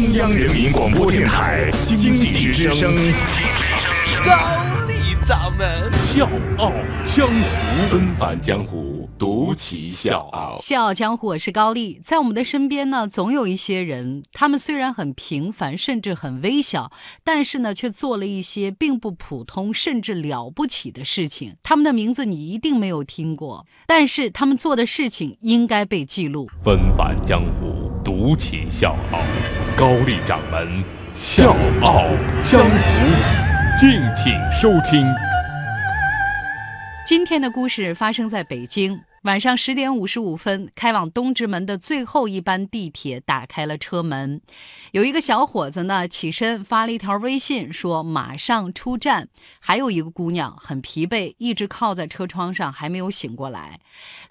中央人民广播电台经济之声，高丽掌门笑傲江湖，纷返江湖，独骑笑傲。笑傲江湖，我是高丽。在我们的身边呢，总有一些人，他们虽然很平凡，甚至很微小，但是呢，却做了一些并不普通，甚至了不起的事情。他们的名字你一定没有听过，但是他们做的事情应该被记录。纷返江湖，独骑笑傲。高丽掌门笑傲江湖，敬请收听。今天的故事发生在北京。晚上十点五十五分，开往东直门的最后一班地铁打开了车门，有一个小伙子呢起身发了一条微信，说马上出站。还有一个姑娘很疲惫，一直靠在车窗上，还没有醒过来。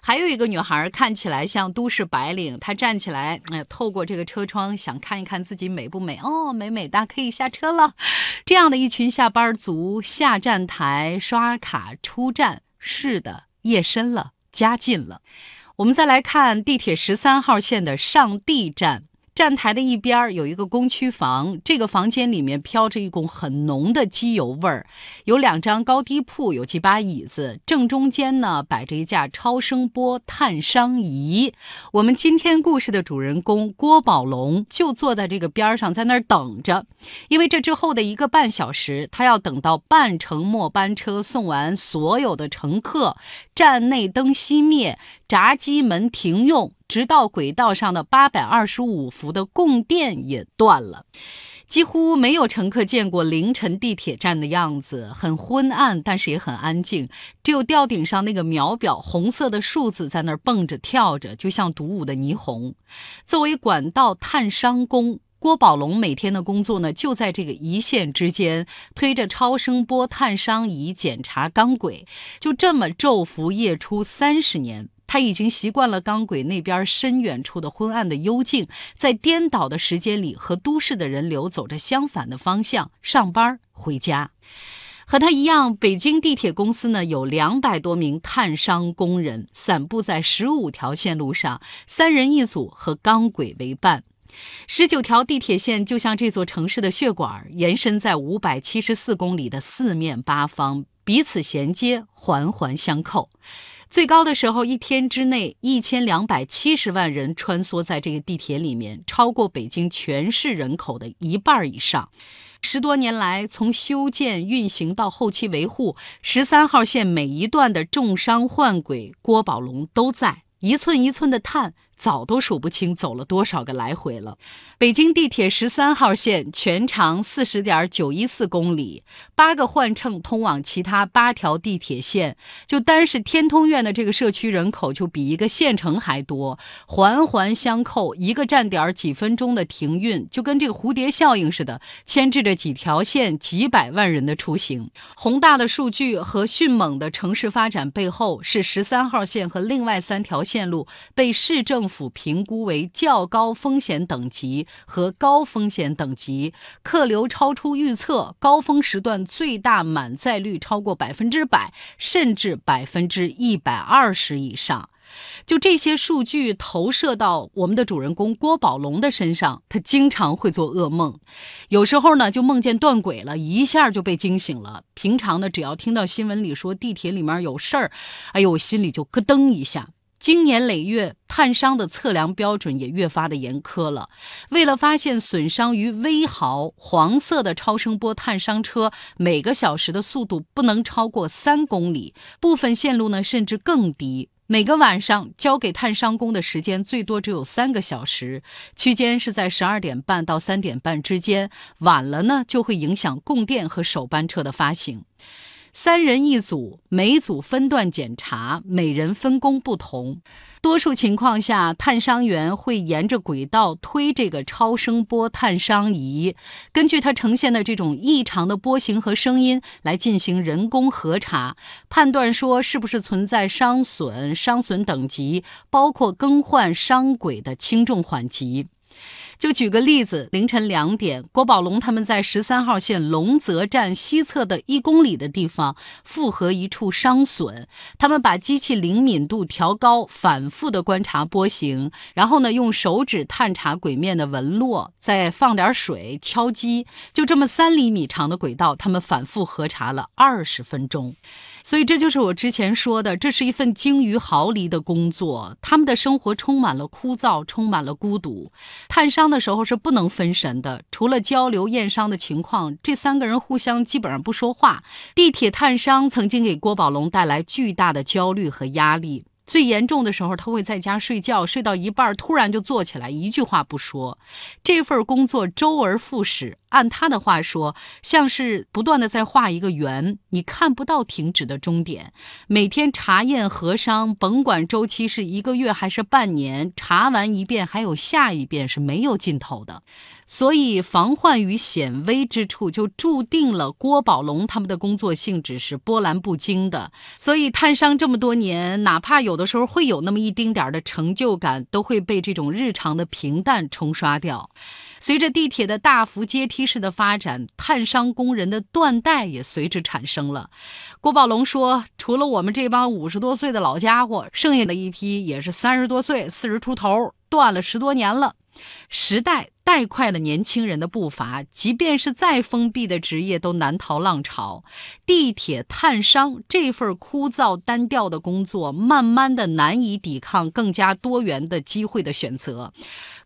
还有一个女孩看起来像都市白领，她站起来，哎，透过这个车窗想看一看自己美不美。哦，美美哒，可以下车了。这样的一群下班族下站台刷卡出站，是的，夜深了。加进了，我们再来看地铁十三号线的上地站。站台的一边有一个工区房，这个房间里面飘着一股很浓的机油味儿。有两张高低铺，有几把椅子，正中间呢摆着一架超声波探伤仪。我们今天故事的主人公郭宝龙就坐在这个边上，在那儿等着。因为这之后的一个半小时，他要等到半程末班车送完所有的乘客，站内灯熄灭，闸机门停用。直到轨道上的八百二十五伏的供电也断了，几乎没有乘客见过凌晨地铁站的样子，很昏暗，但是也很安静。只有吊顶上那个秒表红色的数字在那儿蹦着跳着，就像独舞的霓虹。作为管道探伤工，郭宝龙每天的工作呢，就在这个一线之间，推着超声波探伤仪检查钢轨，就这么昼伏夜出三十年。他已经习惯了钢轨那边深远处的昏暗的幽静，在颠倒的时间里和都市的人流走着相反的方向上班回家。和他一样，北京地铁公司呢有两百多名探伤工人，散布在十五条线路上，三人一组，和钢轨为伴。十九条地铁线就像这座城市的血管，延伸在五百七十四公里的四面八方，彼此衔接，环环相扣。最高的时候，一天之内一千两百七十万人穿梭在这个地铁里面，超过北京全市人口的一半以上。十多年来，从修建、运行到后期维护，十三号线每一段的重伤换轨，郭宝龙都在，一寸一寸的探。早都数不清走了多少个来回了。北京地铁十三号线全长四十点九一四公里，八个换乘通往其他八条地铁线。就单是天通苑的这个社区人口就比一个县城还多，环环相扣，一个站点几分钟的停运，就跟这个蝴蝶效应似的，牵制着几条线几百万人的出行。宏大的数据和迅猛的城市发展背后，是十三号线和另外三条线路被市政。府评估为较高风险等级和高风险等级，客流超出预测，高峰时段最大满载率超过百分之百，甚至百分之一百二十以上。就这些数据投射到我们的主人公郭宝龙的身上，他经常会做噩梦，有时候呢就梦见断轨了，一下就被惊醒了。平常呢，只要听到新闻里说地铁里面有事儿，哎呦，我心里就咯噔一下。经年累月，探伤的测量标准也越发的严苛了。为了发现损伤于微毫，黄色的超声波探伤车每个小时的速度不能超过三公里，部分线路呢甚至更低。每个晚上交给探伤工的时间最多只有三个小时，区间是在十二点半到三点半之间，晚了呢就会影响供电和首班车的发行。三人一组，每组分段检查，每人分工不同。多数情况下，探伤员会沿着轨道推这个超声波探伤仪，根据它呈现的这种异常的波形和声音来进行人工核查，判断说是不是存在伤损、伤损等级，包括更换伤轨的轻重缓急。就举个例子，凌晨两点，郭宝龙他们在十三号线龙泽站西侧的一公里的地方复合一处伤损，他们把机器灵敏度调高，反复的观察波形，然后呢用手指探查轨面的纹络，再放点水敲击，就这么三厘米长的轨道，他们反复核查了二十分钟。所以这就是我之前说的，这是一份精于毫厘的工作。他们的生活充满了枯燥，充满了孤独。探伤的时候是不能分神的，除了交流验伤的情况，这三个人互相基本上不说话。地铁探伤曾经给郭宝龙带来巨大的焦虑和压力。最严重的时候，他会在家睡觉，睡到一半突然就坐起来，一句话不说。这份工作周而复始，按他的话说，像是不断的在画一个圆，你看不到停止的终点。每天查验核伤，甭管周期是一个月还是半年，查完一遍还有下一遍是没有尽头的。所以，防患于显微之处，就注定了郭宝龙他们的工作性质是波澜不惊的。所以，探伤这么多年，哪怕有的时候会有那么一丁点儿的成就感，都会被这种日常的平淡冲刷掉。随着地铁的大幅阶梯式的发展，探伤工人的断代也随之产生了。郭宝龙说：“除了我们这帮五十多岁的老家伙，剩下的一批也是三十多岁、四十出头，断了十多年了。时代。”带快了，年轻人的步伐，即便是再封闭的职业都难逃浪潮。地铁探伤这份枯燥单调的工作，慢慢的难以抵抗更加多元的机会的选择。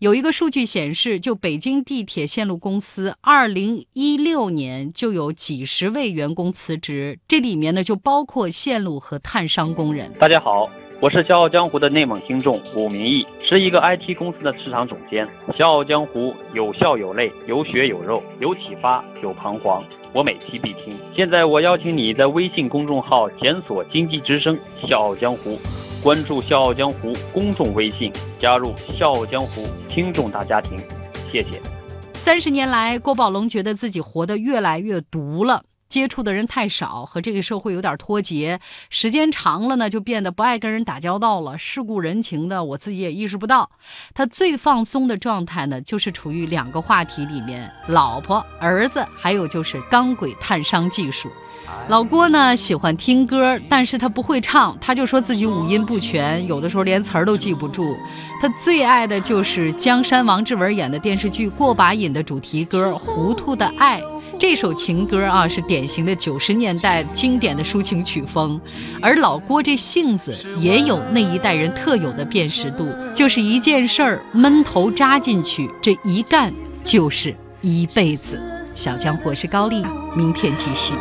有一个数据显示，就北京地铁线路公司，二零一六年就有几十位员工辞职，这里面呢就包括线路和探伤工人。大家好。我是《笑傲江湖》的内蒙听众武明义，是一个 IT 公司的市场总监。《笑傲江湖》有笑有泪，有血有肉，有启发有彷徨，我每期必听。现在我邀请你在微信公众号检索“经济之声笑傲江湖”，关注“笑傲江湖”公众微信，加入“笑傲江湖”听众大家庭。谢谢。三十年来，郭宝龙觉得自己活得越来越毒了。接触的人太少，和这个社会有点脱节，时间长了呢，就变得不爱跟人打交道了，世故人情的，我自己也意识不到。他最放松的状态呢，就是处于两个话题里面：老婆、儿子，还有就是钢轨探伤技术。老郭呢喜欢听歌，但是他不会唱，他就说自己五音不全，有的时候连词儿都记不住。他最爱的就是江山王志文演的电视剧《过把瘾》的主题歌《糊涂的爱》。这首情歌啊，是典型的九十年代经典的抒情曲风，而老郭这性子也有那一代人特有的辨识度，就是一件事儿闷头扎进去，这一干就是一辈子。小江，我是高丽，明天继续。